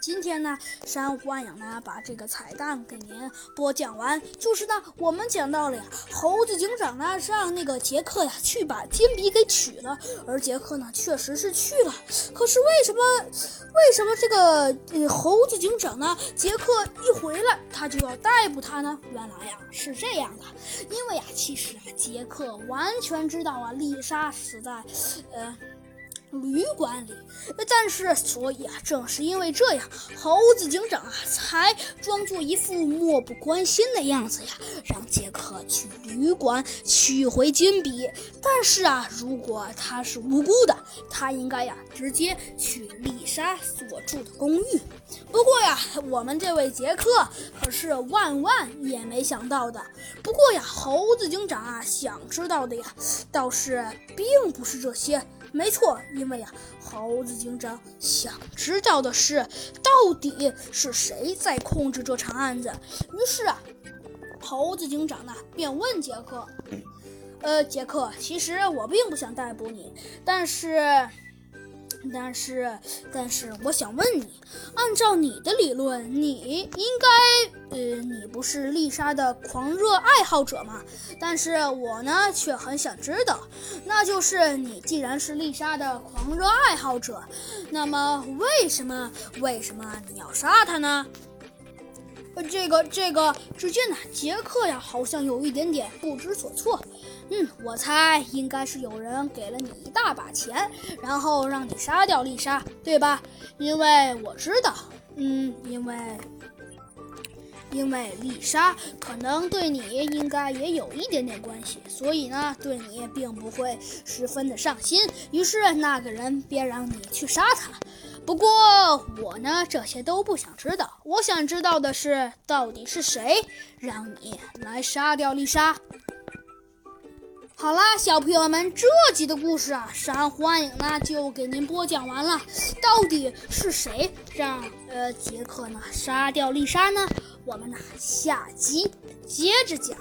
今天呢，山欢迎呢把这个彩蛋给您播讲完。就是呢，我们讲到了呀，猴子警长呢让那个杰克呀去把金笔给取了，而杰克呢确实是去了。可是为什么为什么这个呃猴子警长呢，杰克一回来他就要逮捕他呢？原来呀是这样的，因为呀其实啊杰克完全知道啊丽莎死在呃。旅馆里，但是，所以啊，正是因为这样，猴子警长啊，才装作一副漠不关心的样子呀，让杰克去旅馆取回金笔。但是啊，如果他是无辜的，他应该呀，直接去丽莎所住的公寓。不过呀，我们这位杰克可是万万也没想到的。不过呀，猴子警长啊，想知道的呀，倒是并不是这些。没错，因为呀，猴子警长想知道的是，到底是谁在控制这场案子。于是啊，猴子警长呢便问杰克：“呃，杰克，其实我并不想逮捕你，但是……”但是，但是，我想问你，按照你的理论，你应该，呃，你不是丽莎的狂热爱好者吗？但是我呢，却很想知道，那就是你既然是丽莎的狂热爱好者，那么为什么，为什么你要杀她呢？呃，这个，这个，只见呢，杰克呀，好像有一点点不知所措。嗯，我猜应该是有人给了你一大把钱，然后让你杀掉丽莎，对吧？因为我知道，嗯，因为，因为丽莎可能对你应该也有一点点关系，所以呢，对你并不会十分的上心。于是那个人便让你去杀他。不过我呢，这些都不想知道。我想知道的是，到底是谁让你来杀掉丽莎？好啦，小朋友们，这集的故事啊，山欢迎呢就给您播讲完了。到底是谁让呃杰克呢杀掉丽莎呢？我们呢下集接着讲。